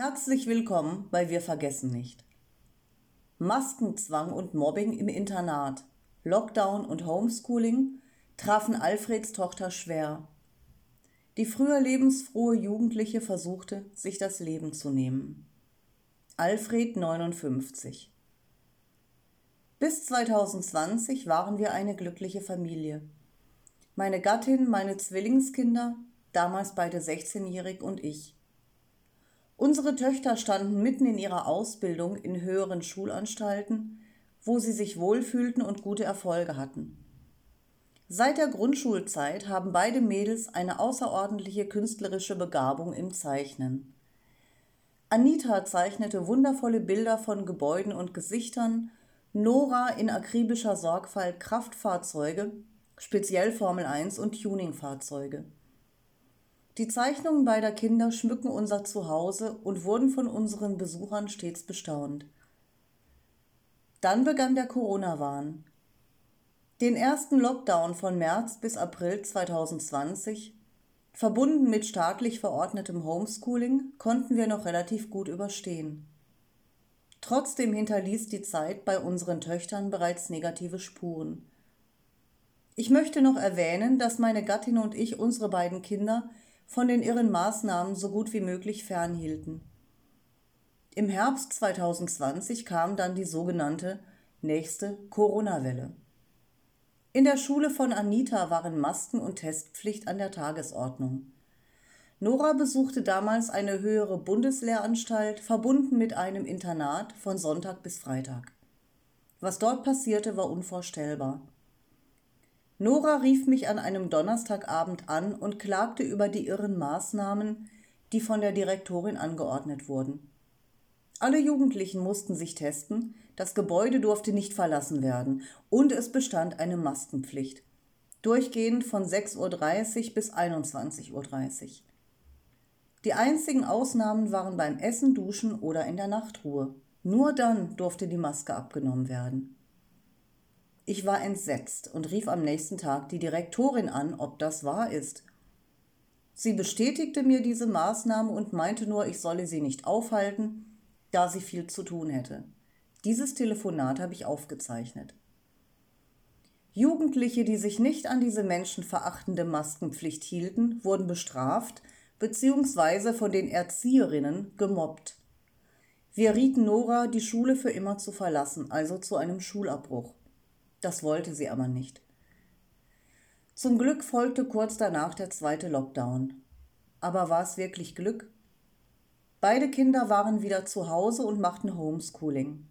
Herzlich willkommen bei Wir vergessen nicht. Maskenzwang und Mobbing im Internat, Lockdown und Homeschooling trafen Alfreds Tochter schwer. Die früher lebensfrohe Jugendliche versuchte, sich das Leben zu nehmen. Alfred 59 Bis 2020 waren wir eine glückliche Familie. Meine Gattin, meine Zwillingskinder, damals beide 16-jährig und ich. Unsere Töchter standen mitten in ihrer Ausbildung in höheren Schulanstalten, wo sie sich wohlfühlten und gute Erfolge hatten. Seit der Grundschulzeit haben beide Mädels eine außerordentliche künstlerische Begabung im Zeichnen. Anita zeichnete wundervolle Bilder von Gebäuden und Gesichtern, Nora in akribischer Sorgfalt Kraftfahrzeuge, speziell Formel 1 und Tuningfahrzeuge. Die Zeichnungen beider Kinder schmücken unser Zuhause und wurden von unseren Besuchern stets bestaunt. Dann begann der Corona-Wahn. Den ersten Lockdown von März bis April 2020, verbunden mit staatlich verordnetem Homeschooling, konnten wir noch relativ gut überstehen. Trotzdem hinterließ die Zeit bei unseren Töchtern bereits negative Spuren. Ich möchte noch erwähnen, dass meine Gattin und ich unsere beiden Kinder von den irren Maßnahmen so gut wie möglich fernhielten. Im Herbst 2020 kam dann die sogenannte nächste Corona-Welle. In der Schule von Anita waren Masken- und Testpflicht an der Tagesordnung. Nora besuchte damals eine höhere Bundeslehranstalt, verbunden mit einem Internat von Sonntag bis Freitag. Was dort passierte, war unvorstellbar. Nora rief mich an einem Donnerstagabend an und klagte über die irren Maßnahmen, die von der Direktorin angeordnet wurden. Alle Jugendlichen mussten sich testen, das Gebäude durfte nicht verlassen werden und es bestand eine Maskenpflicht. Durchgehend von 6.30 Uhr bis 21.30 Uhr. Die einzigen Ausnahmen waren beim Essen, Duschen oder in der Nachtruhe. Nur dann durfte die Maske abgenommen werden. Ich war entsetzt und rief am nächsten Tag die Direktorin an, ob das wahr ist. Sie bestätigte mir diese Maßnahme und meinte nur, ich solle sie nicht aufhalten, da sie viel zu tun hätte. Dieses Telefonat habe ich aufgezeichnet. Jugendliche, die sich nicht an diese menschenverachtende Maskenpflicht hielten, wurden bestraft bzw. von den Erzieherinnen gemobbt. Wir rieten Nora, die Schule für immer zu verlassen, also zu einem Schulabbruch. Das wollte sie aber nicht. Zum Glück folgte kurz danach der zweite Lockdown. Aber war es wirklich Glück? Beide Kinder waren wieder zu Hause und machten Homeschooling.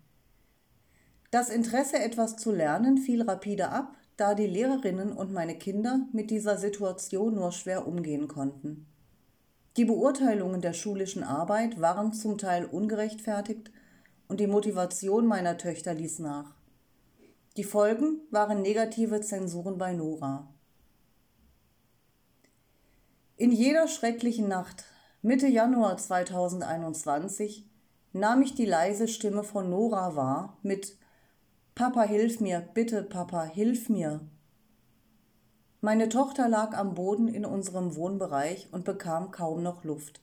Das Interesse, etwas zu lernen, fiel rapide ab, da die Lehrerinnen und meine Kinder mit dieser Situation nur schwer umgehen konnten. Die Beurteilungen der schulischen Arbeit waren zum Teil ungerechtfertigt und die Motivation meiner Töchter ließ nach. Die Folgen waren negative Zensuren bei Nora. In jeder schrecklichen Nacht, Mitte Januar 2021, nahm ich die leise Stimme von Nora wahr mit Papa, hilf mir, bitte, Papa, hilf mir. Meine Tochter lag am Boden in unserem Wohnbereich und bekam kaum noch Luft.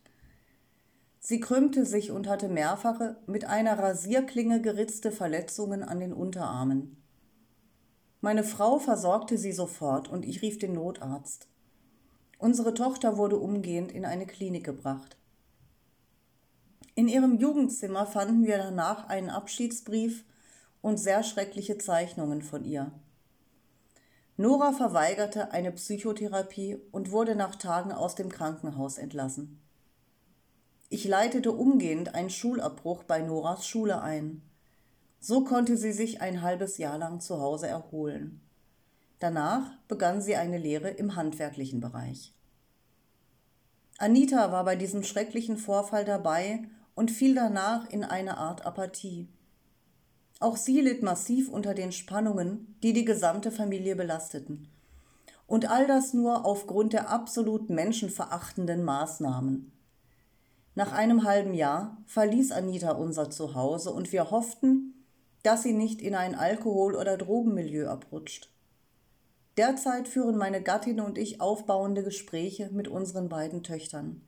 Sie krümmte sich und hatte mehrfache, mit einer Rasierklinge geritzte Verletzungen an den Unterarmen. Meine Frau versorgte sie sofort und ich rief den Notarzt. Unsere Tochter wurde umgehend in eine Klinik gebracht. In ihrem Jugendzimmer fanden wir danach einen Abschiedsbrief und sehr schreckliche Zeichnungen von ihr. Nora verweigerte eine Psychotherapie und wurde nach Tagen aus dem Krankenhaus entlassen. Ich leitete umgehend einen Schulabbruch bei Noras Schule ein. So konnte sie sich ein halbes Jahr lang zu Hause erholen. Danach begann sie eine Lehre im handwerklichen Bereich. Anita war bei diesem schrecklichen Vorfall dabei und fiel danach in eine Art Apathie. Auch sie litt massiv unter den Spannungen, die die gesamte Familie belasteten. Und all das nur aufgrund der absolut menschenverachtenden Maßnahmen. Nach einem halben Jahr verließ Anita unser Zuhause und wir hofften, dass sie nicht in ein Alkohol- oder Drogenmilieu abrutscht. Derzeit führen meine Gattin und ich aufbauende Gespräche mit unseren beiden Töchtern.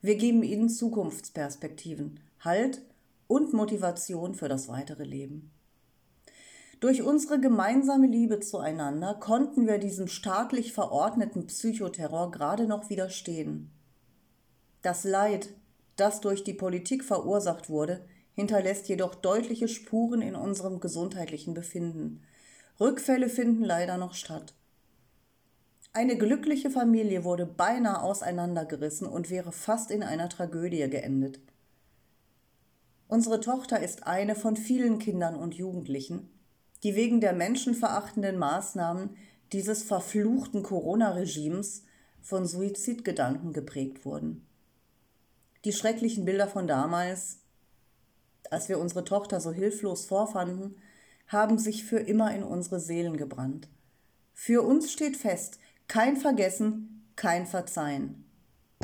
Wir geben ihnen Zukunftsperspektiven, Halt und Motivation für das weitere Leben. Durch unsere gemeinsame Liebe zueinander konnten wir diesem staatlich verordneten Psychoterror gerade noch widerstehen. Das Leid, das durch die Politik verursacht wurde, hinterlässt jedoch deutliche Spuren in unserem gesundheitlichen Befinden. Rückfälle finden leider noch statt. Eine glückliche Familie wurde beinahe auseinandergerissen und wäre fast in einer Tragödie geendet. Unsere Tochter ist eine von vielen Kindern und Jugendlichen, die wegen der menschenverachtenden Maßnahmen dieses verfluchten Corona-Regimes von Suizidgedanken geprägt wurden. Die schrecklichen Bilder von damals, als wir unsere Tochter so hilflos vorfanden, haben sich für immer in unsere Seelen gebrannt. Für uns steht fest, kein Vergessen, kein Verzeihen.